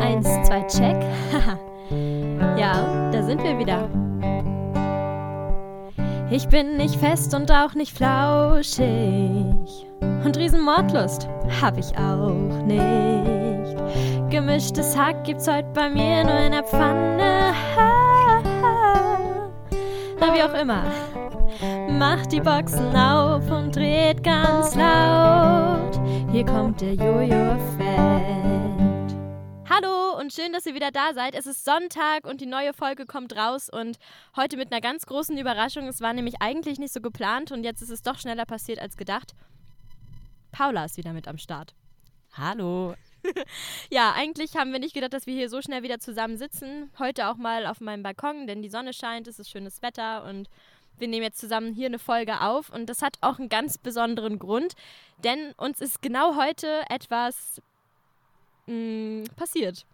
Eins, zwei, check. ja, da sind wir wieder. Ich bin nicht fest und auch nicht flauschig. Und Riesenmordlust hab ich auch nicht. Gemischtes Hack gibt's heute bei mir nur in der Pfanne. Na, wie auch immer. Macht die Boxen auf und dreht ganz laut. Hier kommt der Jojo-Effekt. Hallo und schön, dass ihr wieder da seid. Es ist Sonntag und die neue Folge kommt raus und heute mit einer ganz großen Überraschung. Es war nämlich eigentlich nicht so geplant und jetzt ist es doch schneller passiert als gedacht. Paula ist wieder mit am Start. Hallo. ja, eigentlich haben wir nicht gedacht, dass wir hier so schnell wieder zusammen sitzen. Heute auch mal auf meinem Balkon, denn die Sonne scheint, es ist schönes Wetter und wir nehmen jetzt zusammen hier eine Folge auf und das hat auch einen ganz besonderen Grund, denn uns ist genau heute etwas mh, mm, passiert.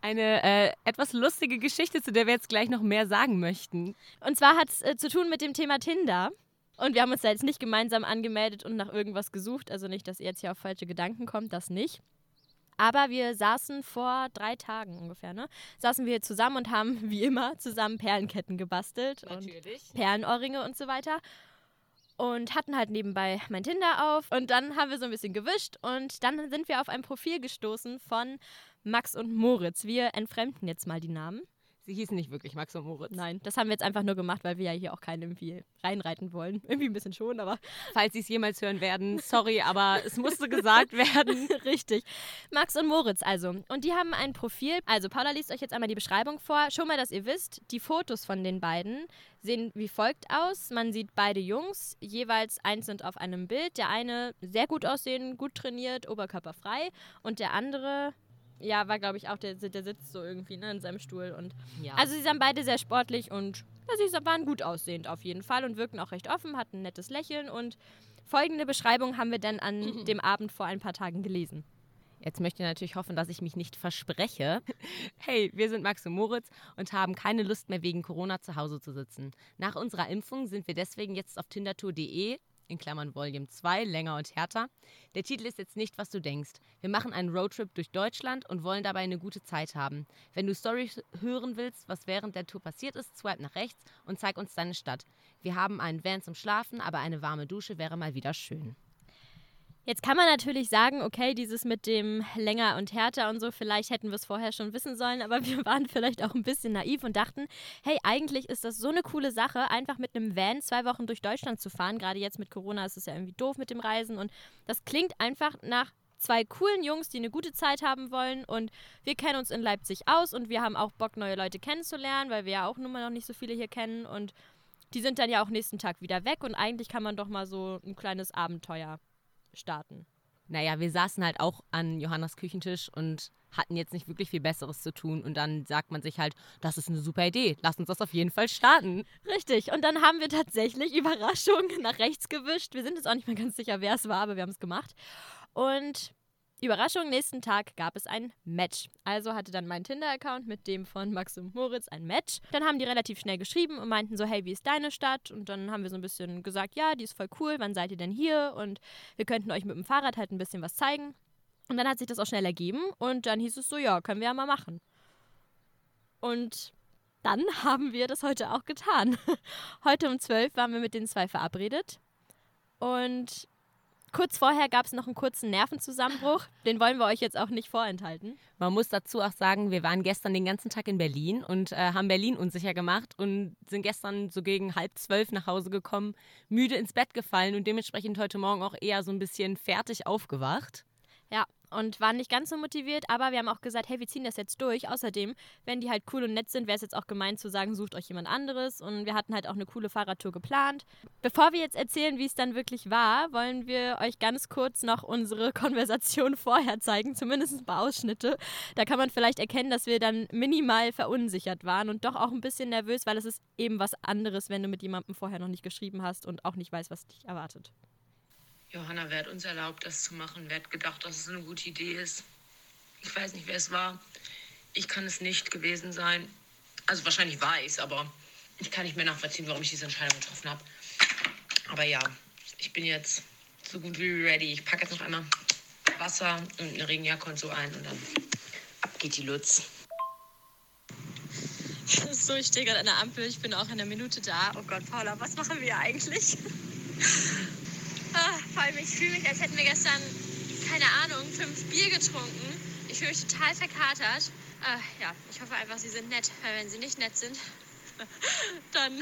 Eine äh, etwas lustige Geschichte, zu der wir jetzt gleich noch mehr sagen möchten. Und zwar hat es äh, zu tun mit dem Thema Tinder. Und wir haben uns da jetzt nicht gemeinsam angemeldet und nach irgendwas gesucht. Also nicht, dass ihr jetzt hier auf falsche Gedanken kommt, das nicht. Aber wir saßen vor drei Tagen ungefähr, ne? Saßen wir zusammen und haben wie immer zusammen Perlenketten gebastelt. Natürlich. Und Perlenohrringe und so weiter. Und hatten halt nebenbei mein Tinder auf. Und dann haben wir so ein bisschen gewischt. Und dann sind wir auf ein Profil gestoßen von Max und Moritz. Wir entfremden jetzt mal die Namen. Sie hießen nicht wirklich Max und Moritz. Nein, das haben wir jetzt einfach nur gemacht, weil wir ja hier auch keinen irgendwie reinreiten wollen. Irgendwie ein bisschen schon, aber. Falls Sie es jemals hören werden, sorry, aber es musste gesagt werden. Richtig. Max und Moritz also. Und die haben ein Profil. Also, Paula liest euch jetzt einmal die Beschreibung vor. Schon mal, dass ihr wisst, die Fotos von den beiden sehen wie folgt aus. Man sieht beide Jungs, jeweils einzeln auf einem Bild. Der eine sehr gut aussehen, gut trainiert, oberkörperfrei. Und der andere ja, war, glaube ich, auch der, der sitzt so irgendwie ne, in seinem Stuhl. Und ja. Also sie sind beide sehr sportlich und ja, sie waren gut aussehend auf jeden Fall und wirken auch recht offen, hatten ein nettes Lächeln und folgende Beschreibung haben wir dann an dem Abend vor ein paar Tagen gelesen. Jetzt möchte ich natürlich hoffen, dass ich mich nicht verspreche. Hey, wir sind Max und Moritz und haben keine Lust mehr wegen Corona zu Hause zu sitzen. Nach unserer Impfung sind wir deswegen jetzt auf tindertour.de in Klammern Volume 2, länger und härter. Der Titel ist jetzt nicht, was du denkst. Wir machen einen Roadtrip durch Deutschland und wollen dabei eine gute Zeit haben. Wenn du Stories hören willst, was während der Tour passiert ist, swipe nach rechts und zeig uns deine Stadt. Wir haben einen Van zum Schlafen, aber eine warme Dusche wäre mal wieder schön. Jetzt kann man natürlich sagen, okay, dieses mit dem länger und härter und so, vielleicht hätten wir es vorher schon wissen sollen, aber wir waren vielleicht auch ein bisschen naiv und dachten, hey, eigentlich ist das so eine coole Sache, einfach mit einem Van zwei Wochen durch Deutschland zu fahren. Gerade jetzt mit Corona ist es ja irgendwie doof mit dem Reisen und das klingt einfach nach zwei coolen Jungs, die eine gute Zeit haben wollen und wir kennen uns in Leipzig aus und wir haben auch Bock, neue Leute kennenzulernen, weil wir ja auch nun mal noch nicht so viele hier kennen und die sind dann ja auch nächsten Tag wieder weg und eigentlich kann man doch mal so ein kleines Abenteuer starten. Naja, wir saßen halt auch an Johannas Küchentisch und hatten jetzt nicht wirklich viel Besseres zu tun. Und dann sagt man sich halt, das ist eine super Idee, lass uns das auf jeden Fall starten. Richtig. Und dann haben wir tatsächlich, Überraschung, nach rechts gewischt. Wir sind jetzt auch nicht mehr ganz sicher, wer es war, aber wir haben es gemacht. Und Überraschung, nächsten Tag gab es ein Match. Also hatte dann mein Tinder-Account mit dem von Max und Moritz ein Match. Dann haben die relativ schnell geschrieben und meinten so, hey, wie ist deine Stadt? Und dann haben wir so ein bisschen gesagt, ja, die ist voll cool, wann seid ihr denn hier? Und wir könnten euch mit dem Fahrrad halt ein bisschen was zeigen. Und dann hat sich das auch schnell ergeben und dann hieß es so, ja, können wir ja mal machen. Und dann haben wir das heute auch getan. Heute um 12 waren wir mit den zwei verabredet. Und Kurz vorher gab es noch einen kurzen Nervenzusammenbruch. Den wollen wir euch jetzt auch nicht vorenthalten. Man muss dazu auch sagen, wir waren gestern den ganzen Tag in Berlin und äh, haben Berlin unsicher gemacht und sind gestern so gegen halb zwölf nach Hause gekommen, müde ins Bett gefallen und dementsprechend heute Morgen auch eher so ein bisschen fertig aufgewacht. Ja, und waren nicht ganz so motiviert, aber wir haben auch gesagt, hey, wir ziehen das jetzt durch. Außerdem, wenn die halt cool und nett sind, wäre es jetzt auch gemeint zu sagen, sucht euch jemand anderes. Und wir hatten halt auch eine coole Fahrradtour geplant. Bevor wir jetzt erzählen, wie es dann wirklich war, wollen wir euch ganz kurz noch unsere Konversation vorher zeigen, zumindest ein paar Ausschnitte. Da kann man vielleicht erkennen, dass wir dann minimal verunsichert waren und doch auch ein bisschen nervös, weil es ist eben was anderes, wenn du mit jemandem vorher noch nicht geschrieben hast und auch nicht weißt, was dich erwartet. Johanna, wer hat uns erlaubt, das zu machen? Wer hat gedacht, dass es eine gute Idee ist? Ich weiß nicht, wer es war. Ich kann es nicht gewesen sein. Also wahrscheinlich war ich es, aber ich kann nicht mehr nachvollziehen, warum ich diese Entscheidung getroffen habe. Aber ja, ich bin jetzt so gut wie ready. Ich packe jetzt noch einmal Wasser und eine Regenjacke und so ein und dann ab geht die Lutz. So, ich stehe gerade an der Ampel. Ich bin auch in einer Minute da. Oh Gott, Paula, was machen wir eigentlich? ah, vor allem, ich fühle mich, als hätten wir gestern, keine Ahnung, fünf Bier getrunken. Ich fühle mich total verkatert. Ah, ja, ich hoffe einfach, sie sind nett. Weil wenn sie nicht nett sind, dann...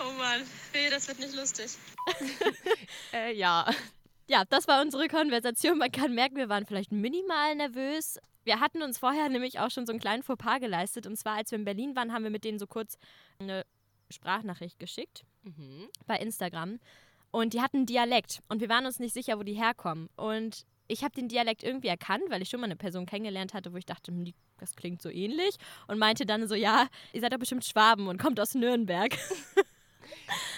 Oh Mann, nee, das wird nicht lustig. Äh, ja. Ja, das war unsere Konversation. Man kann merken, wir waren vielleicht minimal nervös. Wir hatten uns vorher nämlich auch schon so einen kleinen Fauxpas geleistet. Und zwar, als wir in Berlin waren, haben wir mit denen so kurz eine Sprachnachricht geschickt Mhm. bei Instagram. Und die hatten einen Dialekt. Und wir waren uns nicht sicher, wo die herkommen. Und ich habe den Dialekt irgendwie erkannt, weil ich schon mal eine Person kennengelernt hatte, wo ich dachte, hm, das klingt so ähnlich. Und meinte dann so, ja, ihr seid doch bestimmt Schwaben und kommt aus Nürnberg.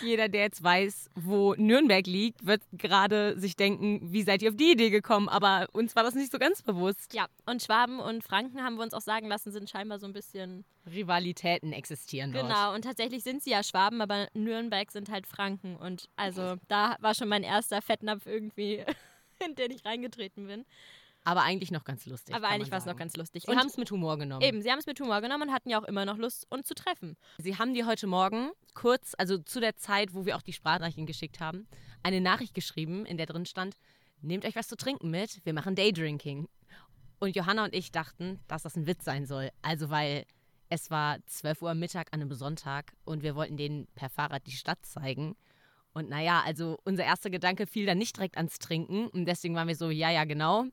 Jeder, der jetzt weiß, wo Nürnberg liegt, wird gerade sich denken, wie seid ihr auf die Idee gekommen? Aber uns war das nicht so ganz bewusst. Ja, und Schwaben und Franken haben wir uns auch sagen lassen, sind scheinbar so ein bisschen. Rivalitäten existieren dort. Genau, und tatsächlich sind sie ja Schwaben, aber Nürnberg sind halt Franken. Und also da war schon mein erster Fettnapf irgendwie, in den ich reingetreten bin. Aber eigentlich noch ganz lustig. aber eigentlich war es noch ganz lustig. Sie haben es mit Humor genommen. eben, sie haben es mit Humor genommen und hatten ja auch immer noch Lust, uns zu treffen. Sie haben dir heute Morgen kurz, also zu der Zeit, wo wir auch die Sprachnachrichten geschickt haben, eine Nachricht geschrieben, in der drin stand, nehmt euch was zu trinken mit, wir machen Daydrinking. Und Johanna und ich dachten, dass das ein Witz sein soll. Also weil es war 12 Uhr Mittag an einem Sonntag und wir wollten denen per Fahrrad die Stadt zeigen. Und naja, also unser erster Gedanke fiel dann nicht direkt ans Trinken. Und deswegen waren wir so, ja, ja, genau.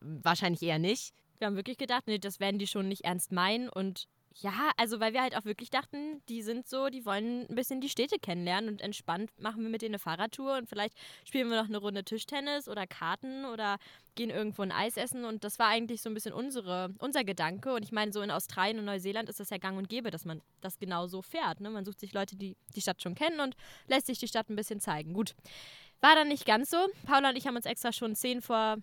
Wahrscheinlich eher nicht. Wir haben wirklich gedacht, nee, das werden die schon nicht ernst meinen. Und ja, also weil wir halt auch wirklich dachten, die sind so, die wollen ein bisschen die Städte kennenlernen und entspannt machen wir mit denen eine Fahrradtour und vielleicht spielen wir noch eine Runde Tischtennis oder Karten oder gehen irgendwo ein Eis essen. Und das war eigentlich so ein bisschen unsere, unser Gedanke. Und ich meine, so in Australien und Neuseeland ist das ja gang und gäbe, dass man das genau so fährt. Ne? Man sucht sich Leute, die die Stadt schon kennen und lässt sich die Stadt ein bisschen zeigen. Gut. War dann nicht ganz so. Paula und ich haben uns extra schon 10 vor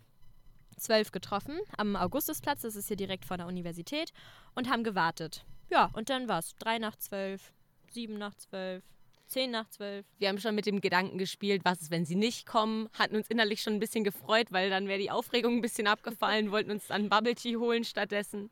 12 getroffen am Augustusplatz, das ist hier direkt vor der Universität, und haben gewartet. Ja, und dann war es 3 nach 12, 7 nach 12, 10 nach 12. Wir haben schon mit dem Gedanken gespielt, was ist, wenn sie nicht kommen, hatten uns innerlich schon ein bisschen gefreut, weil dann wäre die Aufregung ein bisschen abgefallen, wollten uns dann Bubble Tea holen stattdessen.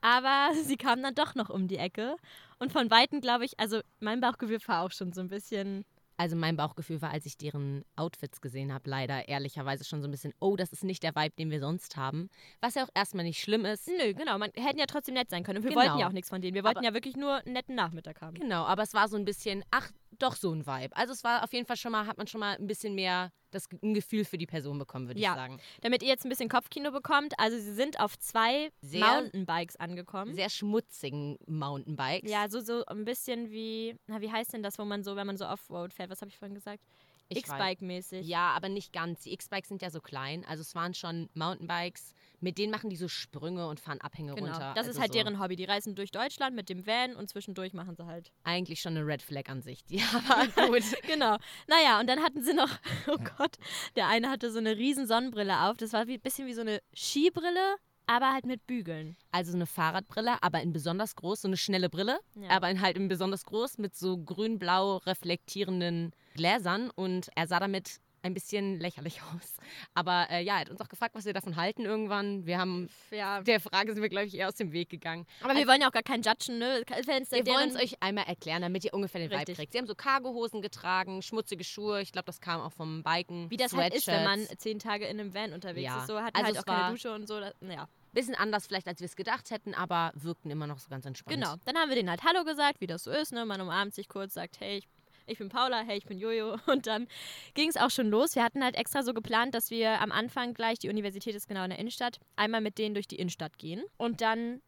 Aber sie kamen dann doch noch um die Ecke. Und von Weitem, glaube ich, also mein Bauchgefühl war auch schon so ein bisschen. Also mein Bauchgefühl war, als ich deren Outfits gesehen habe, leider ehrlicherweise schon so ein bisschen, oh, das ist nicht der Vibe, den wir sonst haben. Was ja auch erstmal nicht schlimm ist. Nö, genau, man hätten ja trotzdem nett sein können. Und wir Genau. wollten ja auch nichts von denen. Wir wollten Aber- ja wirklich nur einen netten Nachmittag haben. Genau, aber es war so ein bisschen, ach, doch so ein Vibe. Also es war auf jeden Fall schon mal, hat man schon mal ein bisschen mehr das, ein Gefühl für die Person bekommen, würde Ja. ich sagen. Damit ihr jetzt ein bisschen Kopfkino bekommt, also sie sind auf zwei Sehr- Mountainbikes angekommen. Sehr schmutzigen Mountainbikes. Ja, so, so ein bisschen wie, na, wie heißt denn das, wo man so, wenn man so Offroad fährt, was habe ich vorhin gesagt? X-Bike-mäßig. Ja, aber nicht ganz. Die X-Bikes sind ja so klein. Also es waren schon Mountainbikes. Mit denen machen die so Sprünge und fahren Abhänge Genau. runter. Das also ist halt so deren Hobby. Die reisen durch Deutschland mit dem Van und zwischendurch machen sie halt. Eigentlich schon eine Red Flag an sich. Die aber gut. Genau. Naja, und dann hatten sie noch, oh Gott, der eine hatte so eine riesen Sonnenbrille auf. Das war ein bisschen wie so eine Skibrille, aber halt mit Bügeln. Also so eine Fahrradbrille, aber in besonders groß, so eine schnelle Brille, Ja. aber in halt in besonders groß mit so grün-blau reflektierenden Gläsern und er sah damit ein bisschen lächerlich aus. Aber äh, ja, er hat uns auch gefragt, was wir davon halten irgendwann. Wir haben Ja. der Frage sind wir, glaube ich, eher aus dem Weg gegangen. Aber wir wollen ja auch gar keinen judgen, ne? Wir wollen es euch einmal erklären, damit ihr ungefähr den Vibe kriegt. Sie haben so Cargohosen getragen, schmutzige Schuhe. Ich glaube, das kam auch vom Biken. Wie das halt ist, wenn man zehn Tage in einem Van unterwegs Ja. ist. So hat Also halt auch keine Dusche und so. Das, ja. Bisschen anders vielleicht, als wir es gedacht hätten, aber wirkten immer noch so ganz entspannt. Genau. Dann haben wir denen halt Hallo gesagt, wie das so ist. Ne? Man umarmt sich kurz, sagt, hey, ich, ich bin Paula, hey, ich bin Jojo. Und dann ging es auch schon los. Wir hatten halt extra so geplant, dass wir am Anfang gleich, die Universität ist genau in der Innenstadt, einmal mit denen durch die Innenstadt gehen. Und dann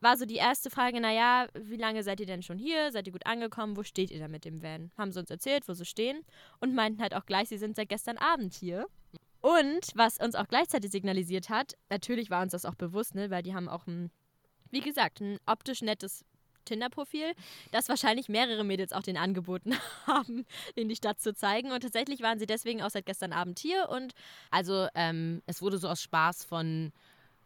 war so die erste Frage, naja, wie lange seid ihr denn schon hier? Seid ihr gut angekommen? Wo steht ihr denn mit dem Van? Haben sie uns erzählt, wo sie stehen und meinten halt auch gleich, sie sind seit gestern Abend hier. Und was uns auch gleichzeitig signalisiert hat, natürlich war uns das auch bewusst, ne, weil die haben auch ein, wie gesagt, ein optisch nettes Tinder-Profil, das wahrscheinlich mehrere Mädels auch den angeboten haben, in die Stadt zu zeigen. Und tatsächlich waren sie deswegen auch seit gestern Abend hier und Also ähm, es wurde so aus Spaß von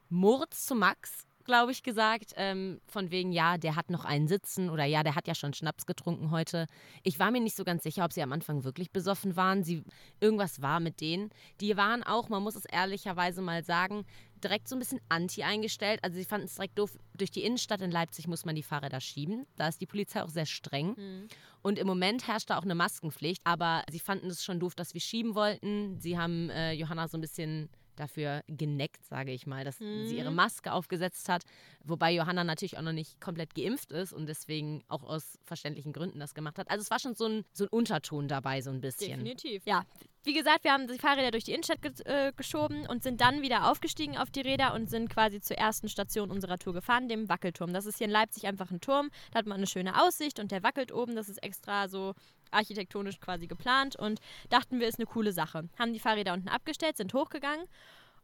Moritz zu Max glaube ich, gesagt, ähm, von wegen, ja, der hat noch einen Sitzen oder ja, der hat ja schon Schnaps getrunken heute. Ich war mir nicht so ganz sicher, ob sie am Anfang wirklich besoffen waren. Sie, irgendwas war mit denen. Die waren auch, man muss es ehrlicherweise mal sagen, direkt so ein bisschen anti eingestellt. Also sie fanden es direkt doof. Durch die Innenstadt in Leipzig muss man die Fahrräder schieben. Da ist die Polizei auch sehr streng. Mhm. Und im Moment herrscht da auch eine Maskenpflicht. Aber sie fanden es schon doof, dass wir schieben wollten. Sie haben äh, Johanna so ein bisschen dafür geneckt, sage ich mal, dass mhm. sie ihre mhm. Maske aufgesetzt hat. Wobei Johanna natürlich auch noch nicht komplett geimpft ist und deswegen auch aus verständlichen Gründen das gemacht hat. Also es war schon so ein, so ein Unterton dabei, so ein bisschen. Definitiv. Ja, wie gesagt, wir haben die Fahrräder durch die Innenstadt ge äh, geschoben und sind dann wieder aufgestiegen auf die Räder und sind quasi zur ersten Station unserer Tour gefahren, dem Wackelturm. Das ist hier in Leipzig einfach ein Turm. Da hat man eine schöne Aussicht und der wackelt oben. Das ist extra so architektonisch quasi geplant und dachten wir, ist eine coole Sache. Haben die Fahrräder unten abgestellt, sind hochgegangen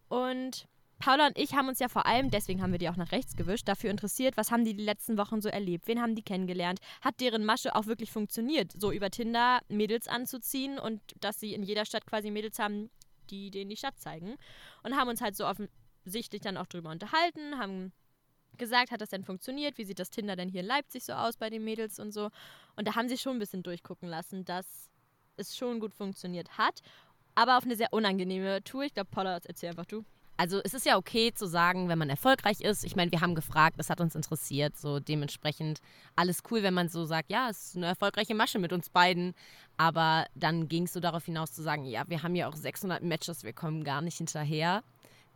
und Paula und ich haben uns ja vor allem, deswegen haben wir die auch nach rechts gewischt, dafür interessiert, was haben die die letzten Wochen so erlebt? Wen haben die kennengelernt? Hat deren Masche auch wirklich funktioniert, so über Tinder Mädels anzuziehen und dass sie in jeder Stadt quasi Mädels haben, die denen die Stadt zeigen? Und haben uns halt so offensichtlich dann auch drüber unterhalten, haben gesagt, hat das denn funktioniert? Wie sieht das Tinder denn hier in Leipzig so aus bei den Mädels und so? Und da haben sie schon ein bisschen durchgucken lassen, dass es schon gut funktioniert hat, aber auf eine sehr unangenehme Tour. Ich glaube, Paula, erzähl einfach du. Also es ist ja okay zu sagen, wenn man erfolgreich ist. Ich meine, wir haben gefragt, das hat uns interessiert. So dementsprechend alles cool, wenn man so sagt, ja, es ist eine erfolgreiche Masche mit uns beiden. Aber dann ging es so darauf hinaus zu sagen, ja, wir haben ja auch 600 Matches, wir kommen gar nicht hinterher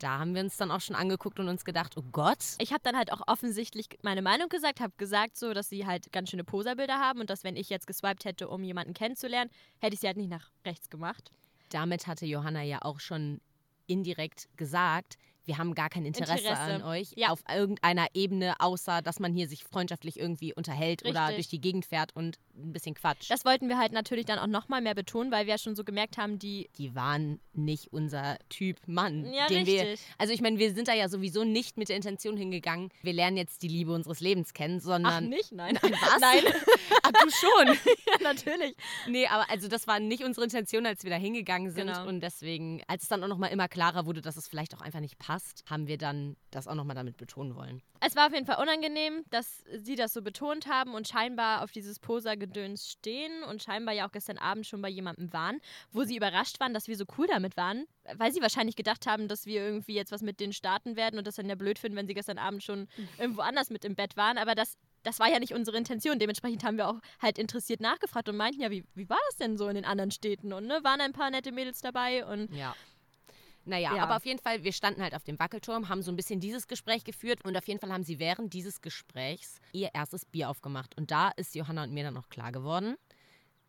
da haben wir uns dann auch schon angeguckt und uns gedacht, oh Gott. Ich habe dann halt auch offensichtlich meine Meinung gesagt, habe gesagt so, dass sie halt ganz schöne Poserbilder haben und dass wenn ich jetzt geswiped hätte, um jemanden kennenzulernen, hätte ich sie halt nicht nach rechts gemacht. Damit hatte Johanna ja auch schon indirekt gesagt, wir haben gar kein Interesse, Interesse. an euch ja. auf irgendeiner Ebene, außer dass man hier sich freundschaftlich irgendwie unterhält Richtig. oder durch die Gegend fährt und ein bisschen quatscht. Das wollten wir halt natürlich dann auch nochmal mehr betonen, weil wir ja schon so gemerkt haben, die. Die waren nicht unser Typ Mann. Ja, den richtig. Wir, also ich meine, wir sind da ja sowieso nicht mit der Intention hingegangen, wir lernen jetzt die Liebe unseres Lebens kennen, sondern. Ach, nicht? Nein. Nein, was? Nein. Ach, du schon. ja, natürlich. Nee, aber also das war nicht unsere Intention, als wir da hingegangen sind. Genau. Und deswegen, als es dann auch nochmal immer klarer wurde, dass es vielleicht auch einfach nicht passt, haben wir dann das auch nochmal damit betonen wollen. Es war auf jeden Fall unangenehm, dass sie das so betont haben und scheinbar auf dieses Poser-Gedöns stehen und scheinbar ja auch gestern Abend schon bei jemandem waren, wo sie überrascht waren, dass wir so cool damit waren, weil sie wahrscheinlich gedacht haben, dass wir irgendwie jetzt was mit denen starten werden und das dann ja blöd finden, wenn sie gestern Abend schon irgendwo anders mit im Bett waren. Aber das das war ja nicht unsere Intention. Dementsprechend haben wir auch halt interessiert nachgefragt und meinten ja, wie, wie war das denn so in den anderen Städten? Und ne, waren ein paar nette Mädels dabei und ja. Naja, ja. aber auf jeden Fall, wir standen halt auf dem Wackelturm, haben so ein bisschen dieses Gespräch geführt und auf jeden Fall haben sie während dieses Gesprächs ihr erstes Bier aufgemacht. Und da ist Johanna und mir dann auch klar geworden,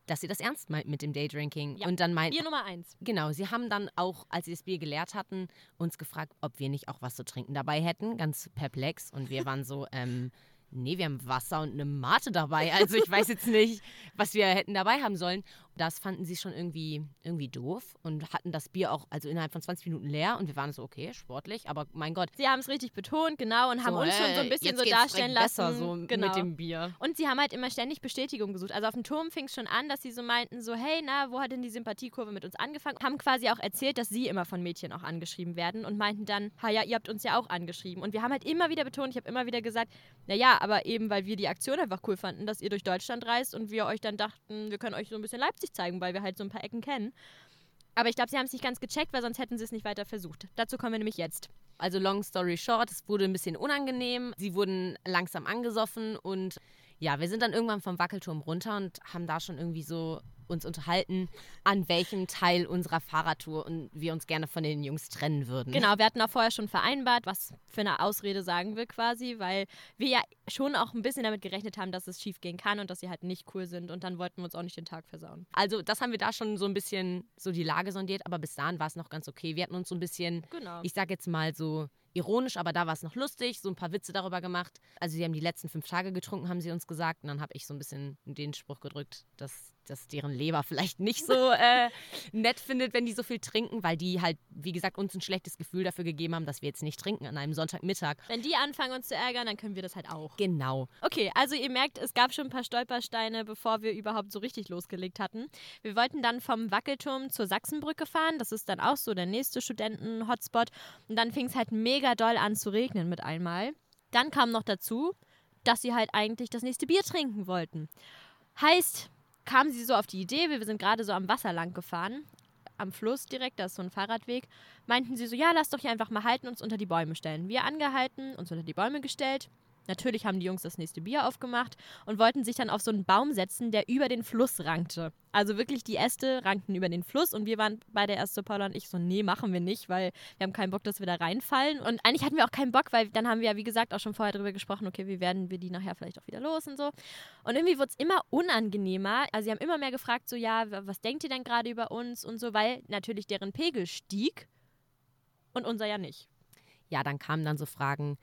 dass sie das ernst meint mit dem Daydrinking. Ja, und dann meinten. Bier Nummer eins. Genau, sie haben dann auch, als sie das Bier geleert hatten, uns gefragt, ob wir nicht auch was zu trinken dabei hätten. Ganz perplex. Und wir waren so, ähm, nee, wir haben Wasser und eine Mate dabei. Also ich weiß jetzt nicht, was wir hätten dabei haben sollen. Das fanden sie schon irgendwie, irgendwie doof und hatten das Bier auch also innerhalb von 20 Minuten leer und wir waren so, okay, sportlich, aber mein Gott. Sie haben es richtig betont, genau, und haben so, uns schon so ein bisschen so darstellen lassen. Besser so genau. mit dem Bier. Und sie haben halt immer ständig Bestätigung gesucht. Also auf dem Turm fing es schon an, dass sie so meinten, so, hey, na, wo hat denn die Sympathiekurve mit uns angefangen? Haben quasi auch erzählt, dass sie immer von Mädchen auch angeschrieben werden und meinten dann, ha ja, ihr habt uns ja auch angeschrieben. Und wir haben halt immer wieder betont, ich habe immer wieder gesagt, naja, aber eben, weil wir die Aktion einfach cool fanden, dass ihr durch Deutschland reist und wir euch dann dachten, wir können euch so ein bisschen Leipzig zeigen, weil wir halt so ein paar Ecken kennen. Aber ich glaube, sie haben es nicht ganz gecheckt, weil sonst hätten sie es nicht weiter versucht. Dazu kommen wir nämlich jetzt. Also long story short, es wurde ein bisschen unangenehm. Sie wurden langsam angesoffen und ja, wir sind dann irgendwann vom Wackelturm runter und haben da schon irgendwie so uns unterhalten, an welchem Teil unserer Fahrradtour und wir uns gerne von den Jungs trennen würden. Genau, wir hatten auch vorher schon vereinbart, was für eine Ausrede sagen wir quasi, weil wir ja schon auch ein bisschen damit gerechnet haben, dass es schief gehen kann und dass sie halt nicht cool sind und dann wollten wir uns auch nicht den Tag versauen. Also das haben wir da schon so ein bisschen so die Lage sondiert, aber bis dahin war es noch ganz okay. Wir hatten uns so ein bisschen, genau. ich sag jetzt mal so ironisch, aber da war es noch lustig, so ein paar Witze darüber gemacht. Also sie haben die letzten fünf Tage getrunken, haben sie uns gesagt. Und dann habe ich so ein bisschen den Spruch gedrückt, dass, dass deren Leber vielleicht nicht so äh, nett findet, wenn die so viel trinken, weil die halt, wie gesagt, uns ein schlechtes Gefühl dafür gegeben haben, dass wir jetzt nicht trinken an einem Sonntagmittag. Wenn die anfangen uns zu ärgern, dann können wir das halt auch. Genau. Okay, also ihr merkt, es gab schon ein paar Stolpersteine, bevor wir überhaupt so richtig losgelegt hatten. Wir wollten dann vom Wackelturm zur Sachsenbrücke fahren. Das ist dann auch so der nächste Studenten-Hotspot. Und dann fing es halt mega mega doll an zu regnen mit einmal. Dann kam noch dazu, dass sie halt eigentlich das nächste Bier trinken wollten. Heißt, kamen sie so auf die Idee, wir sind gerade so am Wasser lang gefahren, am Fluss direkt, da ist so ein Fahrradweg, meinten sie so, ja, lass doch hier einfach mal halten, uns unter die Bäume stellen. Wir angehalten, uns unter die Bäume gestellt. Natürlich haben die Jungs das nächste Bier aufgemacht und wollten sich dann auf so einen Baum setzen, der über den Fluss rankte. Also wirklich die Äste rankten über den Fluss und wir waren bei der erste Paula und ich so, nee, machen wir nicht, weil wir haben keinen Bock, dass wir da reinfallen. Und eigentlich hatten wir auch keinen Bock, weil dann haben wir ja, wie gesagt, auch schon vorher darüber gesprochen, okay, wie werden wir die nachher vielleicht auch wieder los und so. Und irgendwie wurde es immer unangenehmer. Also sie haben immer mehr gefragt, so, ja, was denkt ihr denn gerade über uns und so, weil natürlich deren Pegel stieg und unser ja nicht. Ja, dann kamen dann so Fragen,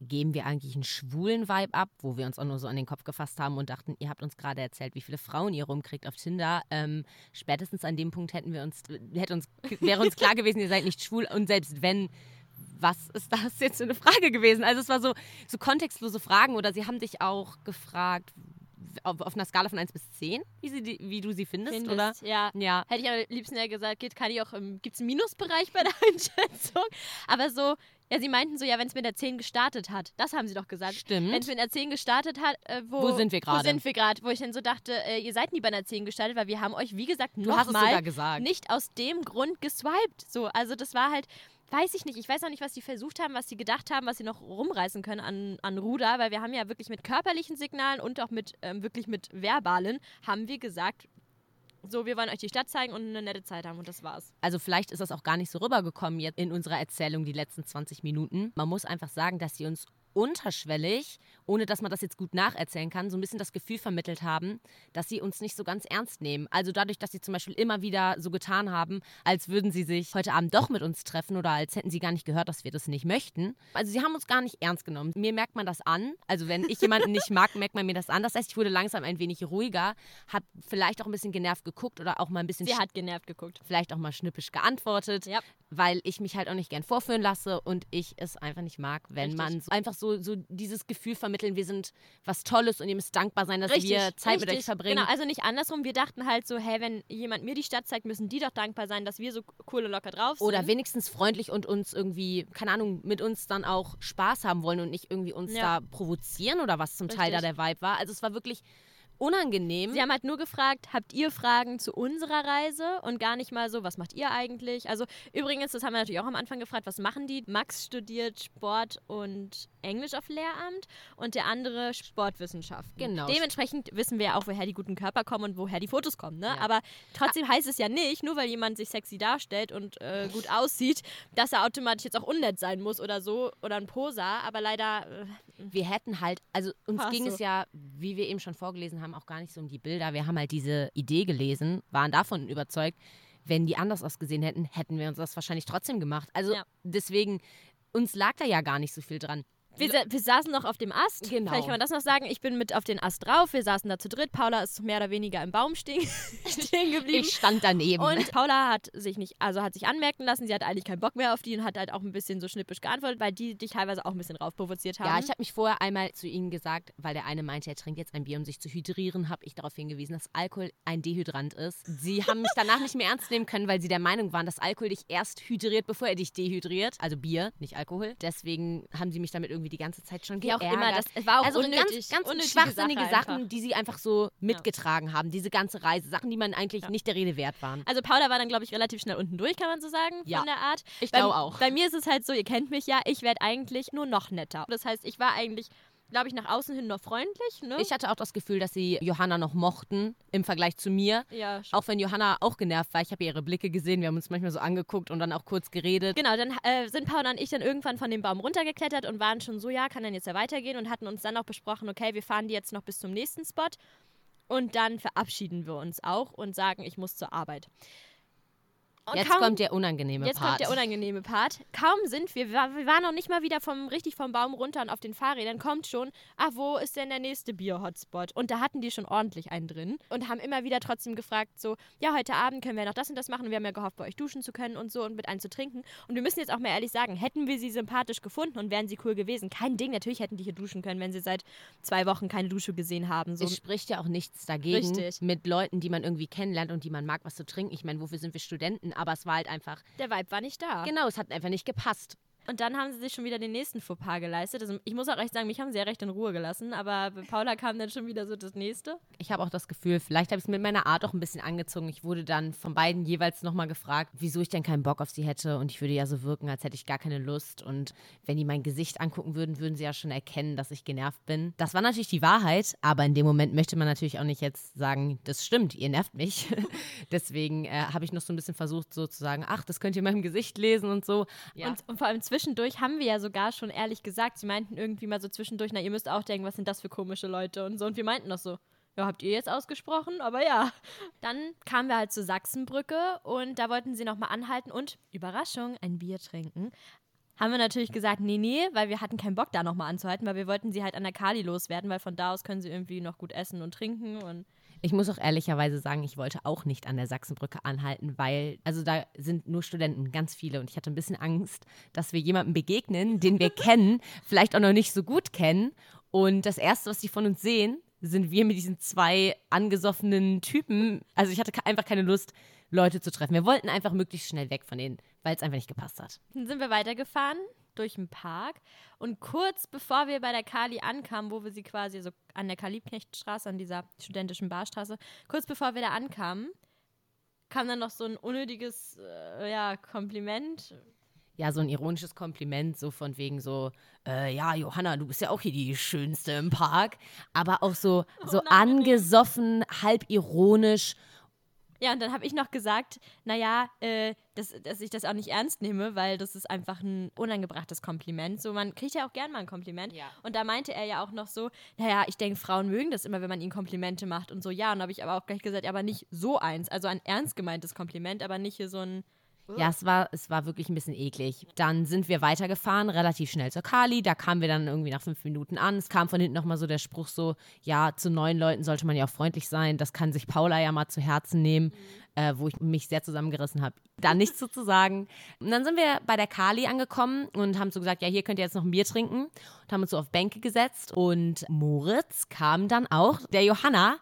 geben wir eigentlich einen schwulen Vibe ab, wo wir uns auch nur so an den Kopf gefasst haben und dachten, ihr habt uns gerade erzählt, wie viele Frauen ihr rumkriegt auf Tinder. Ähm, spätestens an dem Punkt hätten wir uns, hätte uns, wäre uns klar gewesen, ihr seid nicht schwul und selbst wenn, was ist das jetzt für eine Frage gewesen? Also es war so, so kontextlose Fragen oder sie haben dich auch gefragt, auf, auf, einer Skala von 1 bis 10, wie, sie, wie du sie findest, findest oder? Ja. ja. Hätte ich am liebsten ja gesagt, geht, kann ich auch, gibt es einen Minusbereich bei der Einschätzung? Aber so, ja, sie meinten so, ja, wenn es mit der 10 gestartet hat. Das haben sie doch gesagt. Stimmt. Wenn es mit der 10 gestartet hat, äh, wo, wo sind wir gerade? Wo sind wir gerade? Wo ich dann so dachte, äh, ihr seid nie bei einer 10 gestartet, weil wir haben euch, wie gesagt, nochmal nicht aus dem Grund geswiped. So, also das war halt, weiß ich nicht. Ich weiß auch nicht, was sie versucht haben, was sie gedacht haben, was sie noch rumreißen können an, an Ruder, weil wir haben ja wirklich mit körperlichen Signalen und auch mit ähm, wirklich mit verbalen, haben wir gesagt, so, wir wollen euch die Stadt zeigen und eine nette Zeit haben und das war's. Also vielleicht ist das auch gar nicht so rübergekommen jetzt in unserer Erzählung die letzten 20 Minuten. Man muss einfach sagen, dass sie uns unterschwellig, ohne dass man das jetzt gut nacherzählen kann, so ein bisschen das Gefühl vermittelt haben, dass sie uns nicht so ganz ernst nehmen. Also dadurch, dass sie zum Beispiel immer wieder so getan haben, als würden sie sich heute Abend doch mit uns treffen oder als hätten sie gar nicht gehört, dass wir das nicht möchten. Also sie haben uns gar nicht ernst genommen. Mir merkt man das an. Also wenn ich jemanden nicht mag, merkt man mir das an. Das heißt, ich wurde langsam ein wenig ruhiger, habe vielleicht auch ein bisschen genervt geguckt oder auch mal ein bisschen... Sie hat genervt geguckt. Vielleicht auch mal schnippisch geantwortet, ja. weil ich mich halt auch nicht gern vorführen lasse und ich es einfach nicht mag, wenn Richtig. man so einfach so, so dieses Gefühl vermitteln, wir sind was Tolles und ihr müsst dankbar sein, dass richtig, wir Zeit richtig. mit euch verbringen. Genau, also nicht andersrum. Wir dachten halt so, hey, wenn jemand mir die Stadt zeigt, müssen die doch dankbar sein, dass wir so cool und locker drauf sind. Oder wenigstens freundlich und uns irgendwie, keine Ahnung, mit uns dann auch Spaß haben wollen und nicht irgendwie uns ja. da provozieren oder was zum richtig. Teil da der Vibe war. Also es war wirklich unangenehm. Sie haben halt nur gefragt, habt ihr Fragen zu unserer Reise und gar nicht mal so, was macht ihr eigentlich? Also übrigens, das haben wir natürlich auch am Anfang gefragt, was machen die? Max studiert Sport und Englisch auf Lehramt und der andere Sportwissenschaften. Genau. Dementsprechend wissen wir ja auch, woher die guten Körper kommen und woher die Fotos kommen. Ne? Ja. Aber trotzdem heißt es ja nicht, nur weil jemand sich sexy darstellt und äh, gut aussieht, dass er automatisch jetzt auch unnett sein muss oder so oder ein Poser. Aber leider. Äh, wir hätten halt, also uns ging so. es ja, wie wir eben schon vorgelesen haben, auch gar nicht so um die Bilder. Wir haben halt diese Idee gelesen, waren davon überzeugt, wenn die anders ausgesehen hätten, hätten wir uns das wahrscheinlich trotzdem gemacht. Also ja. deswegen, uns lag da ja gar nicht so viel dran. Wir, wir, saßen noch auf dem Ast. Genau. Vielleicht kann man das noch sagen. Ich bin mit auf den Ast drauf. Wir saßen da zu dritt. Paula ist mehr oder weniger im Baum stehen, stehen geblieben. Ich stand daneben. Und Paula hat sich nicht, also hat sich anmerken lassen, sie hat eigentlich keinen Bock mehr auf die und hat halt auch ein bisschen so schnippisch geantwortet, weil die dich teilweise auch ein bisschen raufprovoziert haben. Ja, ich habe mich vorher einmal zu ihnen gesagt, weil der eine meinte, er trinkt jetzt ein Bier, um sich zu hydrieren, habe ich darauf hingewiesen, dass Alkohol ein Dehydrant ist. Sie haben mich danach nicht mehr ernst nehmen können, weil sie der Meinung waren, dass Alkohol dich erst hydriert, bevor er dich dehydriert. Also Bier, nicht Alkohol. Deswegen haben sie mich damit irgendwie die ganze Zeit schon wie auch immer. Das war auch also unnötig, ganz, ganz schwachsinnige Sache Sachen, die sie einfach so mitgetragen ja. haben. Diese ganze Reise. Sachen, die man eigentlich ja. nicht der Rede wert waren. Also Paula war dann, glaube ich, relativ schnell unten durch, kann man so sagen, ja. von der Art. Ich glaube auch. Bei mir ist es halt so, ihr kennt mich ja, ich werde eigentlich nur noch netter. Das heißt, ich war eigentlich glaube ich, nach außen hin noch freundlich. Ne? Ich hatte auch das Gefühl, dass sie Johanna noch mochten im Vergleich zu mir. Ja, auch wenn Johanna auch genervt war. Ich habe ihre Blicke gesehen. Wir haben uns manchmal so angeguckt und dann auch kurz geredet. Genau, dann äh, sind Paula und ich dann irgendwann von dem Baum runtergeklettert und waren schon so, ja, kann dann jetzt ja weitergehen und hatten uns dann auch besprochen, okay, wir fahren die jetzt noch bis zum nächsten Spot. Und dann verabschieden wir uns auch und sagen, ich muss zur Arbeit. Und jetzt kaum, kommt der unangenehme jetzt Part. Jetzt kommt der unangenehme Part. Kaum sind wir, wir waren noch nicht mal wieder vom, richtig vom Baum runter und auf den Fahrrädern, kommt schon, ach, wo ist denn der nächste Bier-Hotspot? Und da hatten die schon ordentlich einen drin und haben immer wieder trotzdem gefragt, so, ja, heute Abend können wir noch das und das machen. Und wir haben ja gehofft, bei euch duschen zu können und so und mit einem zu trinken. Und wir müssen jetzt auch mal ehrlich sagen, hätten wir sie sympathisch gefunden und wären sie cool gewesen, kein Ding, natürlich hätten die hier duschen können, wenn sie seit zwei Wochen keine Dusche gesehen haben. So. Es spricht ja auch nichts dagegen, richtig. mit Leuten, die man irgendwie kennenlernt und die man mag, was zu trinken. Ich meine, wofür sind wir Studenten? Aber es war halt einfach. Der Vibe war nicht da. Genau, es hat einfach nicht gepasst. Und dann haben sie sich schon wieder den nächsten Fauxpas geleistet. Also ich muss auch recht sagen, mich haben sie ja recht in Ruhe gelassen, aber bei Paula kam dann schon wieder so das nächste. Ich habe auch das Gefühl, vielleicht habe ich es mit meiner Art auch ein bisschen angezogen. Ich wurde dann von beiden jeweils nochmal gefragt, wieso ich denn keinen Bock auf sie hätte. Und ich würde ja so wirken, als hätte ich gar keine Lust. Und wenn die mein Gesicht angucken würden, würden sie ja schon erkennen, dass ich genervt bin. Das war natürlich die Wahrheit, aber in dem Moment möchte man natürlich auch nicht jetzt sagen, das stimmt, ihr nervt mich. Deswegen äh, habe ich noch so ein bisschen versucht, so zu sagen, ach, das könnt ihr in meinem Gesicht lesen und so. Ja. Und, und vor allem zwischendurch haben wir ja sogar schon ehrlich gesagt, sie meinten irgendwie mal so zwischendurch, na, ihr müsst auch denken, was sind das für komische Leute und so. Und wir meinten das so. Ja, habt ihr jetzt ausgesprochen, aber ja. Dann kamen wir halt zur Sachsenbrücke und da wollten sie nochmal anhalten und, Überraschung, ein Bier trinken. Haben wir natürlich gesagt, nee, nee, weil wir hatten keinen Bock da nochmal anzuhalten, weil wir wollten sie halt an der Kali loswerden, weil von da aus können sie irgendwie noch gut essen und trinken und ich muss auch ehrlicherweise sagen, ich wollte auch nicht an der Sachsenbrücke anhalten, weil, also da sind nur Studenten, ganz viele. Und ich hatte ein bisschen Angst, dass wir jemandem begegnen, den wir kennen, vielleicht auch noch nicht so gut kennen. Und das Erste, was sie von uns sehen, sind wir mit diesen zwei angesoffenen Typen. Also ich hatte einfach keine Lust, Leute zu treffen. Wir wollten einfach möglichst schnell weg von denen, weil es einfach nicht gepasst hat. Dann sind wir weitergefahren durch den Park und kurz bevor wir bei der Kali ankamen, wo wir sie quasi so an der Karl-Liebknecht-Straße, an dieser studentischen Barstraße, kurz bevor wir da ankamen, kam dann noch so ein unnötiges äh, ja, Kompliment ja, so ein ironisches Kompliment, so von wegen so, äh, ja, Johanna, du bist ja auch hier die Schönste im Park. Aber auch so, so angesoffen, halb ironisch. Ja, und dann habe ich noch gesagt, naja, äh, dass, dass ich das auch nicht ernst nehme, weil das ist einfach ein unangebrachtes Kompliment. So, man kriegt ja auch gern mal ein Kompliment. Ja. Und da meinte er ja auch noch so, naja, ich denke, Frauen mögen das immer, wenn man ihnen Komplimente macht und so. Ja, und habe ich aber auch gleich gesagt, aber nicht so eins. Also ein ernst gemeintes Kompliment, aber nicht hier so ein ja, es war, es war wirklich ein bisschen eklig. Dann sind wir weitergefahren, relativ schnell zur Kali. Da kamen wir dann irgendwie nach fünf Minuten an. Es kam von hinten nochmal so der Spruch so, ja, zu neuen Leuten sollte man ja auch freundlich sein. Das kann sich Paula ja mal zu Herzen nehmen, mhm. äh, wo ich mich sehr zusammengerissen habe. Da nichts zu, zu sagen. Und dann sind wir bei der Kali angekommen und haben so gesagt, ja, hier könnt ihr jetzt noch ein Bier trinken. Und haben uns so auf Bänke gesetzt. Und Moritz kam dann auch, der Johanna,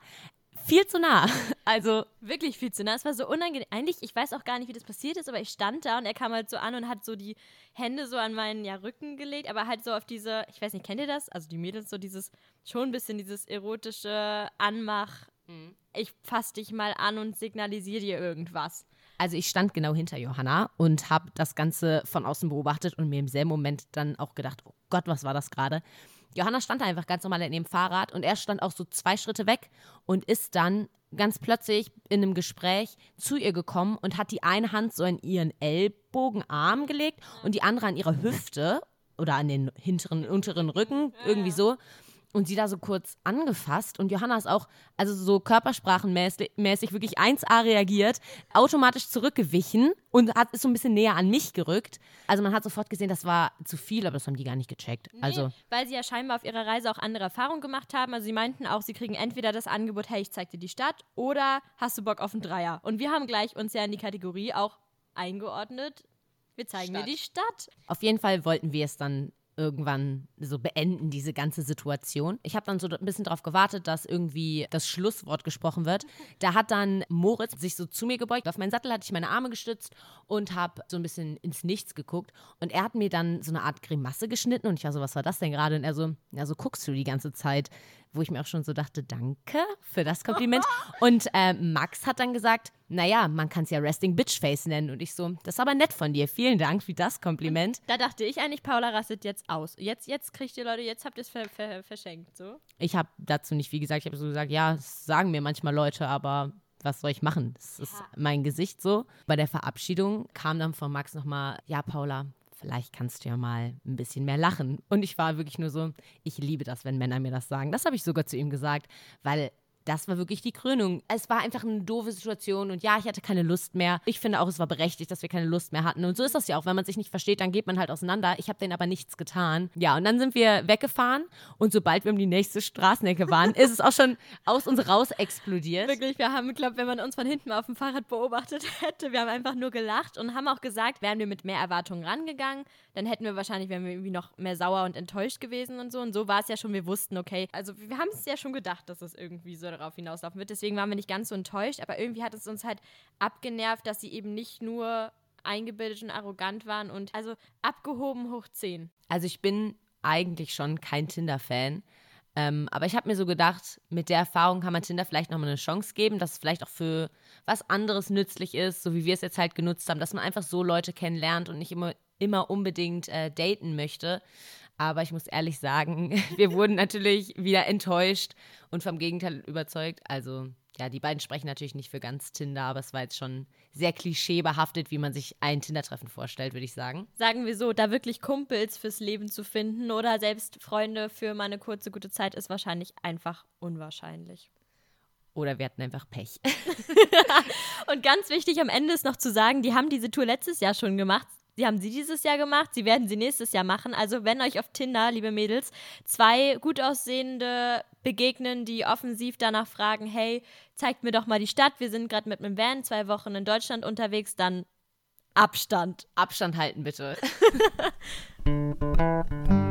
viel zu nah. Also wirklich viel zu nah. Es war so unangenehm. Eigentlich, ich weiß auch gar nicht, wie das passiert ist, aber ich stand da und er kam halt so an und hat so die Hände so an meinen ja, Rücken gelegt, aber halt so auf diese, ich weiß nicht, kennt ihr das? Also die Mädels so dieses, schon ein bisschen dieses erotische Anmach. Mhm. Ich fass dich mal an und signalisiere dir irgendwas. Also ich stand genau hinter Johanna und habe das Ganze von außen beobachtet und mir im selben Moment dann auch gedacht, oh Gott, was war das gerade? Johanna stand da einfach ganz normal in dem Fahrrad und er stand auch so zwei Schritte weg und ist dann ganz plötzlich in einem Gespräch zu ihr gekommen und hat die eine Hand so in ihren Ellbogenarm gelegt und die andere an ihre Hüfte oder an den hinteren, unteren Rücken, irgendwie so und sie da so kurz angefasst und Johanna ist auch, also so körpersprachenmäßig wirklich 1A reagiert, automatisch zurückgewichen und hat, ist so ein bisschen näher an mich gerückt. Also man hat sofort gesehen, das war zu viel, aber das haben die gar nicht gecheckt. Nee, also, weil sie ja scheinbar auf ihrer Reise auch andere Erfahrungen gemacht haben. Also sie meinten auch, sie kriegen entweder das Angebot, hey, ich zeig dir die Stadt oder hast du Bock auf einen Dreier? Und wir haben gleich uns ja in die Kategorie auch eingeordnet, wir zeigen Stadt. dir die Stadt. Auf jeden Fall wollten wir es dann irgendwann so beenden, diese ganze Situation. Ich habe dann so ein bisschen darauf gewartet, dass irgendwie das Schlusswort gesprochen wird. Da hat dann Moritz sich so zu mir gebeugt. Auf meinen Sattel hatte ich meine Arme gestützt und habe so ein bisschen ins Nichts geguckt. Und er hat mir dann so eine Art Grimasse geschnitten und ich war so, was war das denn gerade? Und er so, ja, so guckst du die ganze Zeit wo ich mir auch schon so dachte, danke für das Kompliment. Und äh, Max hat dann gesagt, naja, man kann es ja Resting Bitch Face nennen. Und ich so, das ist aber nett von dir. Vielen Dank für das Kompliment. Da dachte ich eigentlich, Paula rastet jetzt aus. Jetzt, jetzt kriegt ihr Leute, jetzt habt ihr es ver ver verschenkt. So. Ich habe dazu nicht viel gesagt. Ich habe so gesagt, ja, das sagen mir manchmal Leute, aber was soll ich machen? Das ist mein Gesicht so. Bei der Verabschiedung kam dann von Max nochmal, ja, Paula, vielleicht kannst du ja mal ein bisschen mehr lachen. Und ich war wirklich nur so, ich liebe das, wenn Männer mir das sagen. Das habe ich sogar zu ihm gesagt, weil das war wirklich die Krönung. Es war einfach eine doofe Situation und ja, ich hatte keine Lust mehr. Ich finde auch, es war berechtigt, dass wir keine Lust mehr hatten. Und so ist das ja auch. Wenn man sich nicht versteht, dann geht man halt auseinander. Ich habe denen aber nichts getan. Ja, und dann sind wir weggefahren und sobald wir um die nächste Straßenecke waren, ist es auch schon aus uns raus explodiert. Wirklich, wir haben, glaube wenn man uns von hinten auf dem Fahrrad beobachtet hätte, wir haben einfach nur gelacht und haben auch gesagt, wären wir mit mehr Erwartungen rangegangen, dann hätten wir wahrscheinlich, wären wir irgendwie noch mehr sauer und enttäuscht gewesen und so. Und so war es ja schon, wir wussten, okay, also wir haben es ja schon gedacht, dass es irgendwie so darauf hinauslaufen wird. Deswegen waren wir nicht ganz so enttäuscht, aber irgendwie hat es uns halt abgenervt, dass sie eben nicht nur eingebildet und arrogant waren und also abgehoben hoch 10. Also ich bin eigentlich schon kein Tinder-Fan. Ähm, aber ich habe mir so gedacht, mit der Erfahrung kann man Tinder vielleicht nochmal eine Chance geben, dass es vielleicht auch für was anderes nützlich ist, so wie wir es jetzt halt genutzt haben, dass man einfach so Leute kennenlernt und nicht immer, immer unbedingt äh, daten möchte. Aber ich muss ehrlich sagen, wir wurden natürlich wieder enttäuscht und vom Gegenteil überzeugt. Also ja, die beiden sprechen natürlich nicht für ganz Tinder, aber es war jetzt schon sehr klischeebehaftet, wie man sich ein Tinder-Treffen vorstellt, würde ich sagen. Sagen wir so, da wirklich Kumpels fürs Leben zu finden oder selbst Freunde für mal eine kurze, gute Zeit ist wahrscheinlich einfach unwahrscheinlich. Oder wir hatten einfach Pech. Und ganz wichtig am Ende ist noch zu sagen, die haben diese Tour letztes Jahr schon gemacht. Sie haben sie dieses Jahr gemacht, sie werden sie nächstes Jahr machen. Also wenn euch auf Tinder, liebe Mädels, zwei gut aussehende begegnen, die offensiv danach fragen, hey, zeigt mir doch mal die Stadt, wir sind gerade mit einem Van zwei Wochen in Deutschland unterwegs, dann Abstand. Abstand halten bitte.